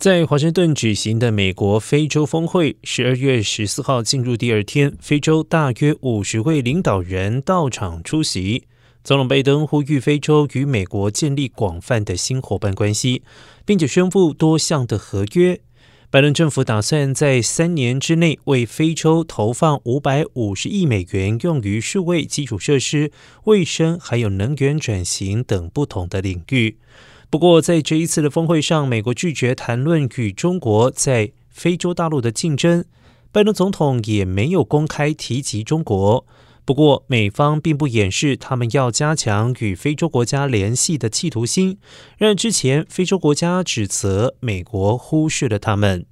在华盛顿举行的美国非洲峰会，十二月十四号进入第二天，非洲大约五十位领导人到场出席。总统拜登呼吁非洲与美国建立广泛的新伙伴关系，并且宣布多项的合约。拜登政府打算在三年之内为非洲投放五百五十亿美元，用于数位基础设施、卫生还有能源转型等不同的领域。不过，在这一次的峰会上，美国拒绝谈论与中国在非洲大陆的竞争。拜登总统也没有公开提及中国。不过，美方并不掩饰他们要加强与非洲国家联系的企图心，让之前非洲国家指责美国忽视了他们。